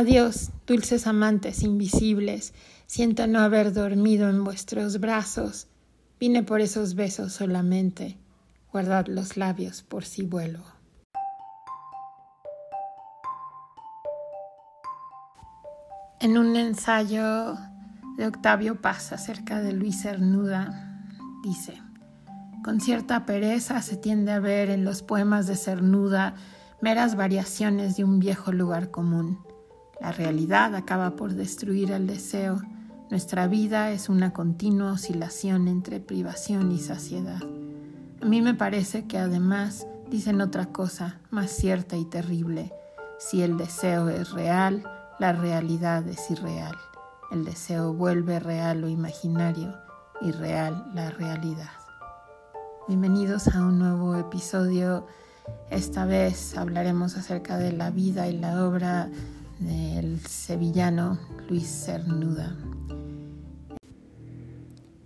Adiós, dulces amantes invisibles, siento no haber dormido en vuestros brazos. Vine por esos besos solamente. Guardad los labios por si vuelo. En un ensayo de Octavio Paz acerca de Luis Cernuda, dice, con cierta pereza se tiende a ver en los poemas de Cernuda meras variaciones de un viejo lugar común. La realidad acaba por destruir el deseo. Nuestra vida es una continua oscilación entre privación y saciedad. A mí me parece que además dicen otra cosa más cierta y terrible. Si el deseo es real, la realidad es irreal. El deseo vuelve real o imaginario y real la realidad. Bienvenidos a un nuevo episodio. Esta vez hablaremos acerca de la vida y la obra del sevillano Luis Cernuda.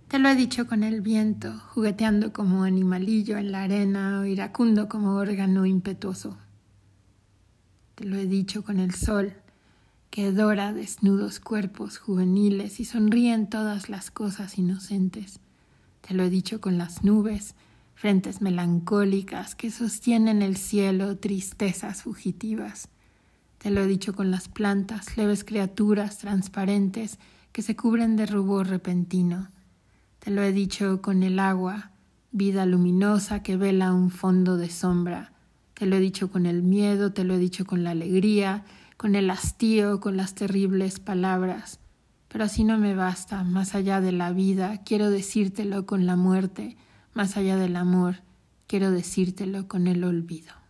Te lo he dicho con el viento, jugueteando como animalillo en la arena o iracundo como órgano impetuoso. Te lo he dicho con el sol, que dora desnudos cuerpos juveniles y sonríe en todas las cosas inocentes. Te lo he dicho con las nubes, frentes melancólicas que sostienen el cielo, tristezas fugitivas. Te lo he dicho con las plantas, leves criaturas transparentes que se cubren de rubor repentino. Te lo he dicho con el agua, vida luminosa que vela un fondo de sombra. Te lo he dicho con el miedo, te lo he dicho con la alegría, con el hastío, con las terribles palabras. Pero así no me basta, más allá de la vida, quiero decírtelo con la muerte, más allá del amor, quiero decírtelo con el olvido.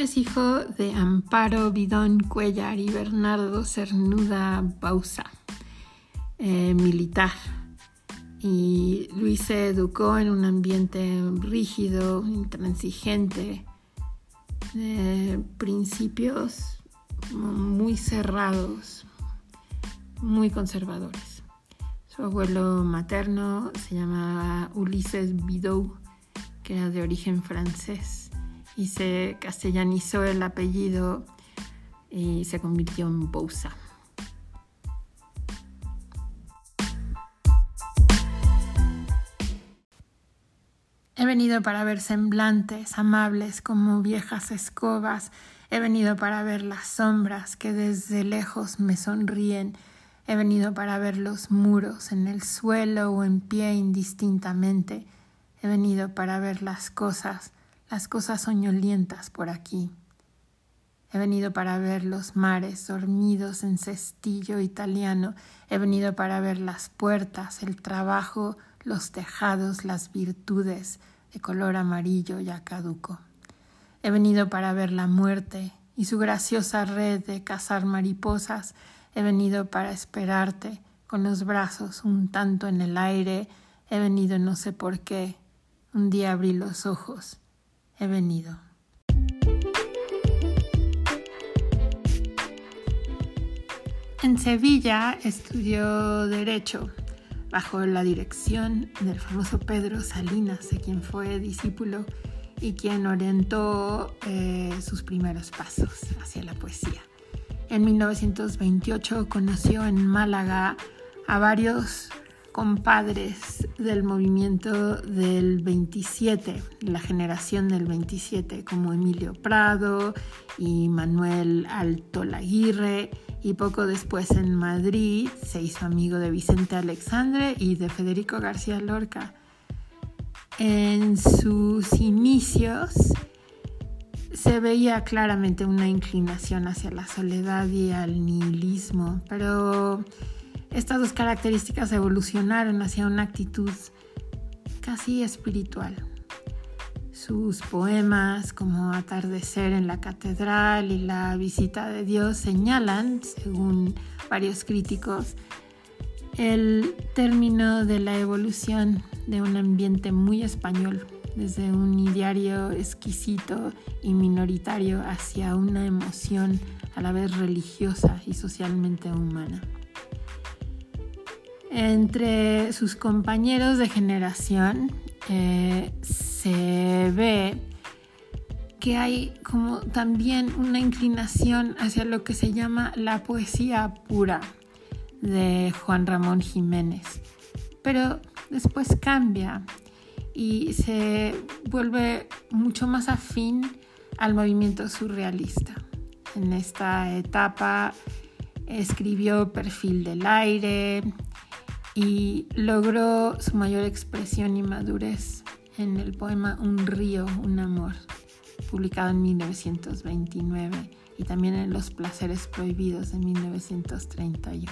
Es hijo de Amparo Bidón Cuellar y Bernardo Cernuda Bausa, eh, militar. Y Luis se educó en un ambiente rígido, intransigente, de principios muy cerrados, muy conservadores. Su abuelo materno se llamaba Ulises Bidou, que era de origen francés, y se castellanizó el apellido y se convirtió en Bousa. He venido para ver semblantes amables como viejas escobas He venido para ver las sombras que desde lejos me sonríen. He venido para ver los muros en el suelo o en pie indistintamente. He venido para ver las cosas, las cosas soñolientas por aquí. He venido para ver los mares dormidos en cestillo italiano. He venido para ver las puertas, el trabajo, los tejados, las virtudes de color amarillo ya caduco. He venido para ver la muerte y su graciosa red de cazar mariposas. He venido para esperarte con los brazos un tanto en el aire. He venido no sé por qué. Un día abrí los ojos. He venido. En Sevilla estudió Derecho bajo la dirección del famoso Pedro Salinas, de quien fue discípulo y quien orientó eh, sus primeros pasos hacia la poesía. En 1928 conoció en Málaga a varios compadres del movimiento del 27, la generación del 27, como Emilio Prado y Manuel Alto Laguirre, y poco después en Madrid se hizo amigo de Vicente Alexandre y de Federico García Lorca. En sus inicios se veía claramente una inclinación hacia la soledad y al nihilismo, pero estas dos características evolucionaron hacia una actitud casi espiritual. Sus poemas como Atardecer en la Catedral y La Visita de Dios señalan, según varios críticos, el término de la evolución de un ambiente muy español, desde un ideario exquisito y minoritario hacia una emoción a la vez religiosa y socialmente humana. Entre sus compañeros de generación eh, se ve que hay como también una inclinación hacia lo que se llama la poesía pura de Juan Ramón Jiménez. Pero después cambia y se vuelve mucho más afín al movimiento surrealista. En esta etapa escribió Perfil del Aire y logró su mayor expresión y madurez en el poema Un río, un amor, publicado en 1929 y también en Los Placeres Prohibidos de 1931.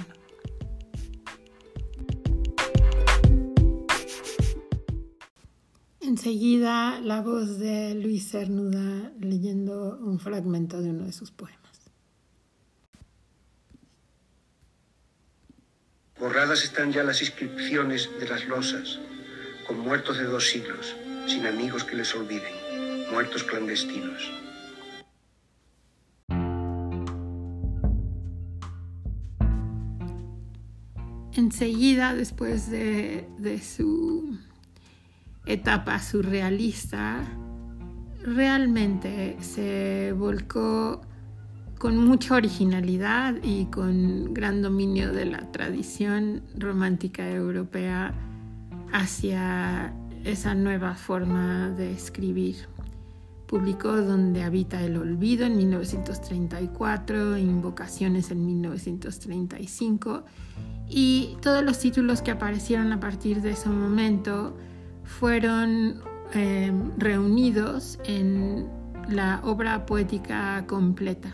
Enseguida la voz de Luis Cernuda leyendo un fragmento de uno de sus poemas. Borradas están ya las inscripciones de las losas, con muertos de dos siglos, sin amigos que les olviden, muertos clandestinos. Enseguida, después de, de su etapa surrealista, realmente se volcó con mucha originalidad y con gran dominio de la tradición romántica europea hacia esa nueva forma de escribir. Publicó Donde habita el olvido en 1934, Invocaciones en 1935 y todos los títulos que aparecieron a partir de ese momento fueron eh, reunidos en la obra poética completa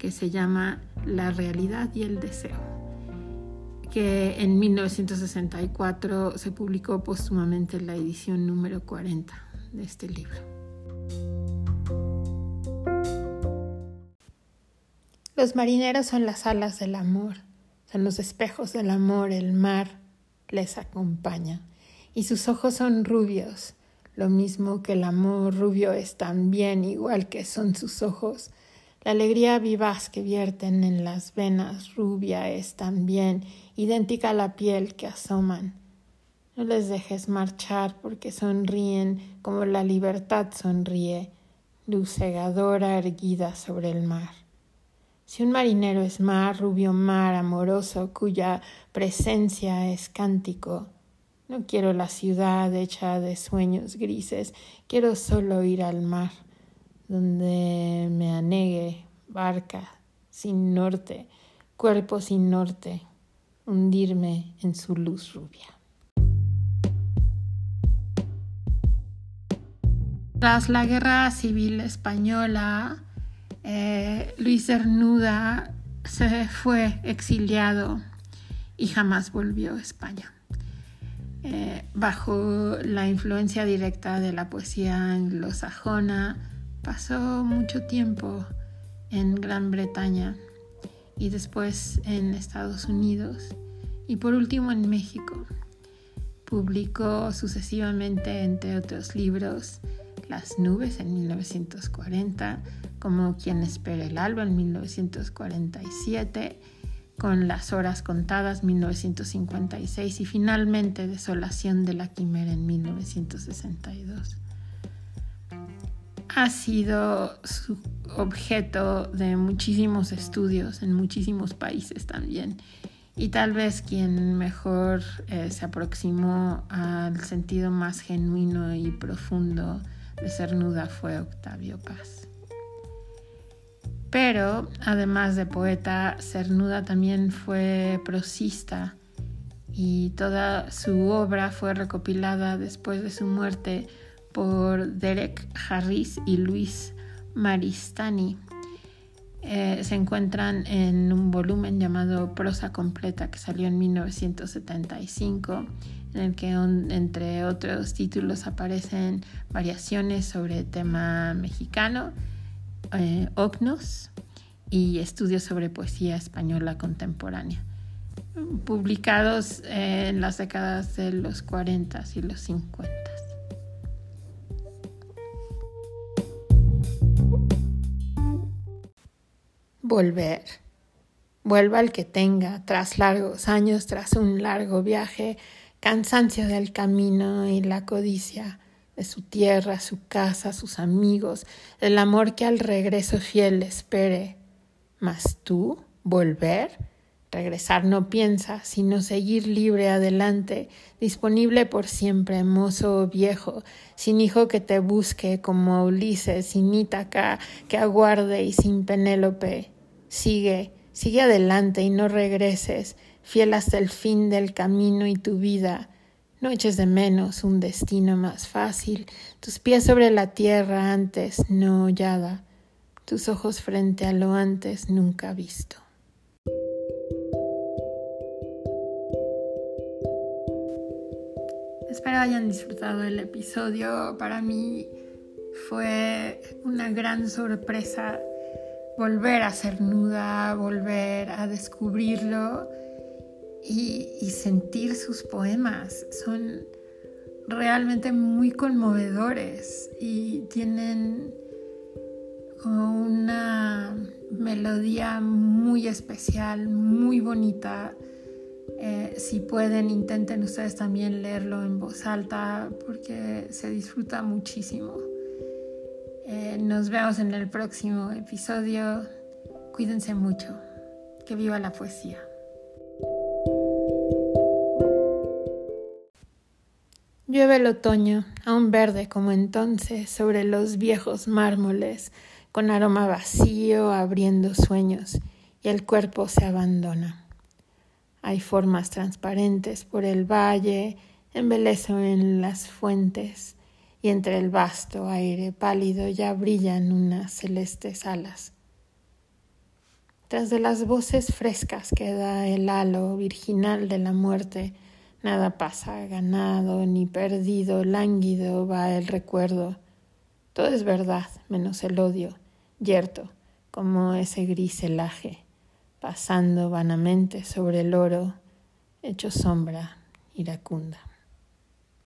que se llama La realidad y el deseo, que en 1964 se publicó póstumamente en la edición número 40 de este libro. Los marineros son las alas del amor, son los espejos del amor, el mar les acompaña y sus ojos son rubios, lo mismo que el amor rubio es también igual que son sus ojos. La alegría vivaz que vierten en las venas rubia es también idéntica a la piel que asoman. No les dejes marchar porque sonríen como la libertad sonríe, luz cegadora erguida sobre el mar. Si un marinero es mar, rubio mar amoroso, cuya presencia es cántico, no quiero la ciudad hecha de sueños grises, quiero solo ir al mar, donde me anegue barca sin norte, cuerpo sin norte, hundirme en su luz rubia. Tras la guerra civil española, eh, Luis Cernuda se fue exiliado y jamás volvió a España. Eh, bajo la influencia directa de la poesía anglosajona, pasó mucho tiempo en Gran Bretaña y después en Estados Unidos y por último en México. Publicó sucesivamente, entre otros libros, Las nubes en 1940, como Quien espera el alba en 1947, con Las Horas Contadas 1956 y finalmente Desolación de la Quimera en 1962. Ha sido objeto de muchísimos estudios en muchísimos países también y tal vez quien mejor eh, se aproximó al sentido más genuino y profundo de Cernuda fue Octavio Paz. Pero, además de poeta, Cernuda también fue prosista y toda su obra fue recopilada después de su muerte por Derek Harris y Luis Maristani. Eh, se encuentran en un volumen llamado Prosa Completa que salió en 1975, en el que entre otros títulos aparecen variaciones sobre tema mexicano eh, y estudios sobre poesía española contemporánea, publicados en las décadas de los 40 y los 50. Volver. Vuelva al que tenga, tras largos años, tras un largo viaje, cansancio del camino y la codicia de su tierra, su casa, sus amigos, del amor que al regreso fiel espere. Mas tú, volver, regresar no piensa, sino seguir libre adelante, disponible por siempre, mozo o viejo, sin hijo que te busque como Ulises, sin Ítaca que aguarde y sin Penélope. Sigue, sigue adelante y no regreses, fiel hasta el fin del camino y tu vida, no eches de menos un destino más fácil, tus pies sobre la tierra antes no hollada, tus ojos frente a lo antes nunca visto. Espero hayan disfrutado el episodio. Para mí fue una gran sorpresa volver a ser nuda, volver a descubrirlo y, sentir sus poemas. Son realmente muy conmovedores y tienen una melodía muy especial, muy bonita. Eh, si pueden, intenten ustedes también leerlo en voz alta porque se disfruta muchísimo. Eh, nos vemos en el próximo episodio. Cuídense mucho. Que viva la poesía. Llueve el otoño, aún verde como entonces, sobre los viejos mármoles, con aroma vacío, abriendo sueños, y el cuerpo se abandona. Hay formas transparentes por el valle, embelezo en las fuentes, y entre el vasto aire pálido ya brillan unas celestes alas. Tras de las voces frescas queda el halo virginal de la muerte, Nada pasa ganado ni perdido, lánguido va el recuerdo. Todo es verdad, menos el odio, yerto, como ese gris celaje, pasando vanamente sobre el oro, hecho sombra iracunda.